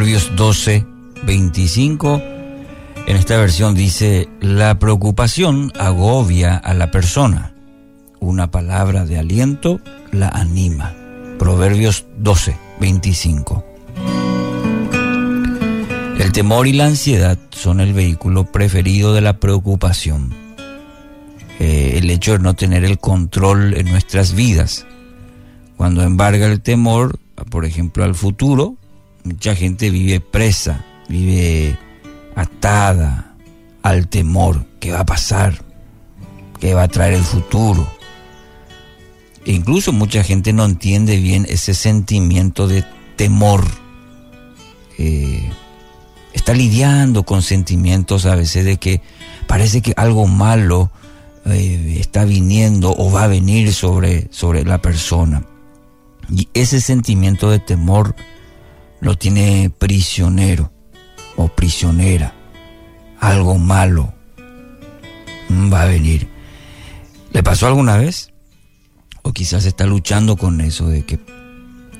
Proverbios 12, 25. En esta versión dice, la preocupación agobia a la persona. Una palabra de aliento la anima. Proverbios 12, 25. El temor y la ansiedad son el vehículo preferido de la preocupación. Eh, el hecho de no tener el control en nuestras vidas. Cuando embarga el temor, por ejemplo, al futuro, mucha gente vive presa, vive atada al temor que va a pasar, que va a traer el futuro. E incluso mucha gente no entiende bien ese sentimiento de temor. Está lidiando con sentimientos a veces de que parece que algo malo eh, está viniendo o va a venir sobre, sobre la persona. Y ese sentimiento de temor lo tiene prisionero o prisionera. Algo malo va a venir. ¿Le pasó alguna vez? O quizás está luchando con eso de que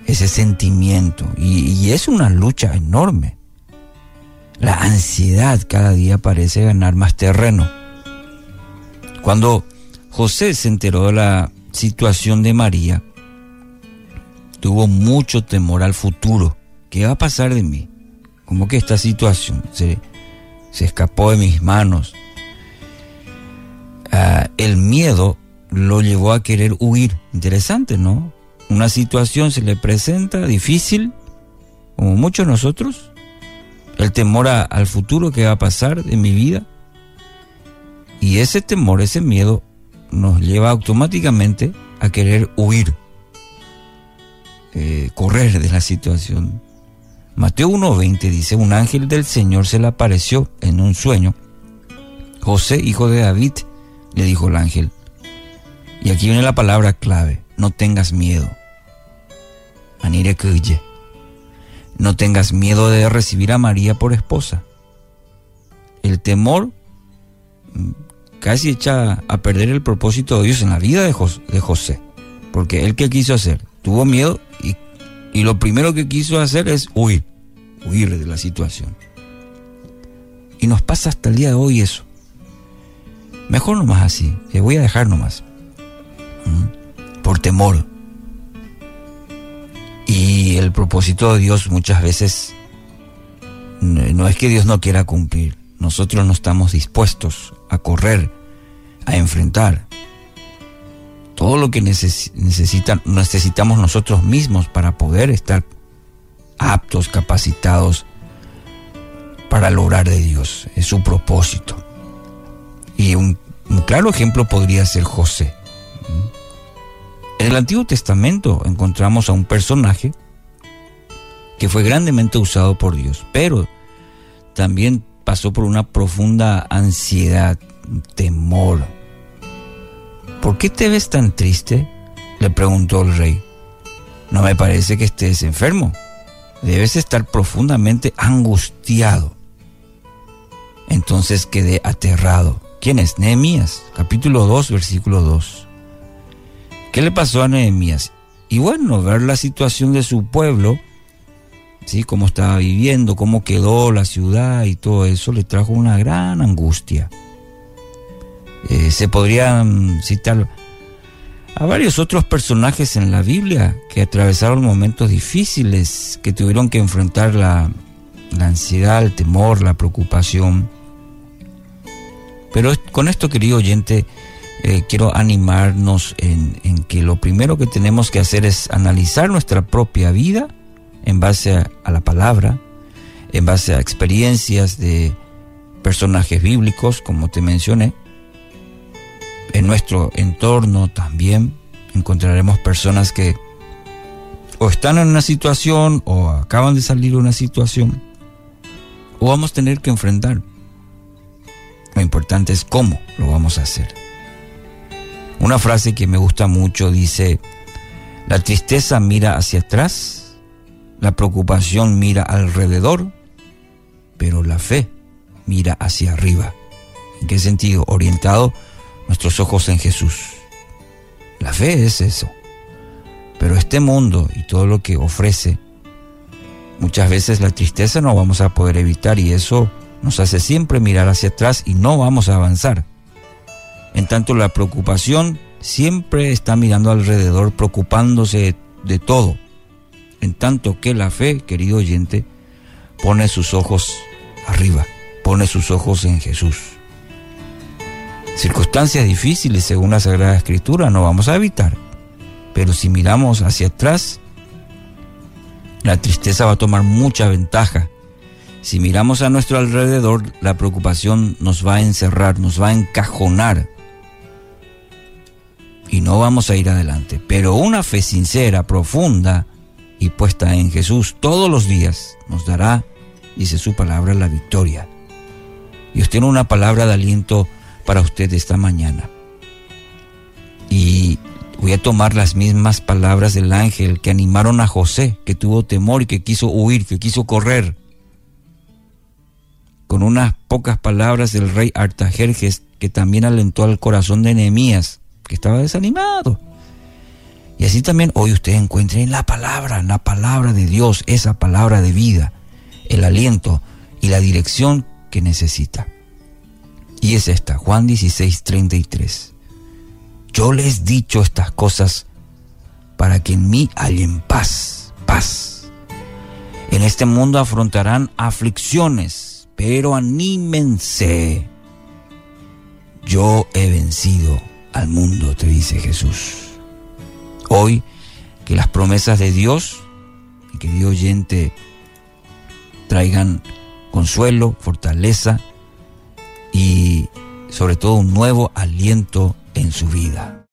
ese sentimiento. Y, y es una lucha enorme. La ansiedad cada día parece ganar más terreno. Cuando José se enteró de la situación de María, tuvo mucho temor al futuro. ¿Qué va a pasar de mí? Como que esta situación se, se escapó de mis manos. Ah, el miedo lo llevó a querer huir. Interesante, ¿no? Una situación se le presenta difícil, como muchos nosotros. El temor al futuro que va a pasar en mi vida. Y ese temor, ese miedo, nos lleva automáticamente a querer huir, eh, correr de la situación. Mateo 1.20 dice, un ángel del Señor se le apareció en un sueño. José, hijo de David, le dijo el ángel. Y aquí viene la palabra clave, no tengas miedo. No tengas miedo de recibir a María por esposa. El temor mm, casi echa a perder el propósito de Dios en la vida de José. Porque él que quiso hacer, tuvo miedo y, y lo primero que quiso hacer es huir, huir de la situación. Y nos pasa hasta el día de hoy eso. Mejor nomás así, que voy a dejar nomás. ¿Mm? Por temor. Y el propósito de Dios muchas veces no es que Dios no quiera cumplir, nosotros no estamos dispuestos a correr, a enfrentar todo lo que necesitamos nosotros mismos para poder estar aptos, capacitados para lograr de Dios. Es su propósito. Y un, un claro ejemplo podría ser José. En el Antiguo Testamento encontramos a un personaje que fue grandemente usado por Dios, pero también pasó por una profunda ansiedad, temor. ¿Por qué te ves tan triste? le preguntó el rey. No me parece que estés enfermo. Debes estar profundamente angustiado. Entonces quedé aterrado. ¿Quién es? Nehemías, capítulo 2, versículo 2. ¿Qué le pasó a Nehemías? Y bueno, ver la situación de su pueblo, ¿sí? cómo estaba viviendo, cómo quedó la ciudad y todo eso, le trajo una gran angustia. Eh, se podrían citar a varios otros personajes en la Biblia que atravesaron momentos difíciles, que tuvieron que enfrentar la, ansiedad, el temor, la preocupación. Pero con esto, querido oyente, eh, quiero animarnos en, que lo primero que tenemos que hacer es analizar nuestra propia vida en base a la palabra, en base a experiencias de personajes bíblicos, como te mencioné. En nuestro entorno también encontraremos personas que o están en una situación o acaban de salir de una situación o vamos a tener que enfrentar. Lo importante es cómo lo vamos a hacer. Una frase que me gusta mucho dice, la tristeza mira hacia atrás, la preocupación mira alrededor, pero la fe mira hacia arriba. ¿En qué sentido? Orientado nuestros ojos en Jesús. La fe es eso. Pero este mundo y todo lo que ofrece Muchas veces la tristeza no vamos a poder evitar y eso nos hace siempre mirar hacia atrás y no vamos a avanzar. En tanto la preocupación siempre está mirando alrededor, preocupándose de, todo. En tanto que la fe, querido oyente, pone sus ojos arriba, pone sus ojos en Jesús. Circunstancias difíciles según la Sagrada Escritura no vamos a evitar, pero si miramos hacia atrás, la tristeza va a tomar mucha ventaja. Si miramos a nuestro alrededor, la preocupación nos va a encerrar, nos va a encajonar y no vamos a ir adelante. Pero una fe sincera, profunda y puesta en Jesús todos los días nos dará, dice su palabra, la victoria. Dios tiene una palabra de aliento para usted esta mañana. Y voy a tomar las mismas palabras del ángel que animaron a José, que tuvo temor y que quiso huir, que quiso correr. Con unas pocas palabras del rey Artajerjes, que también alentó al corazón de Nehemías, que estaba desanimado. Y así también hoy usted encuentre en la palabra, la palabra de Dios, esa palabra de vida, el aliento y la dirección que necesita. Y es esta, Juan 16, 33. Yo les he dicho estas cosas para que en mí hallen paz, paz. En este mundo afrontarán aflicciones, pero anímense. Yo he vencido al mundo, te dice Jesús. Hoy, que las promesas de Dios, y querido oyente, traigan consuelo, fortaleza y sobre todo un nuevo aliento en su vida.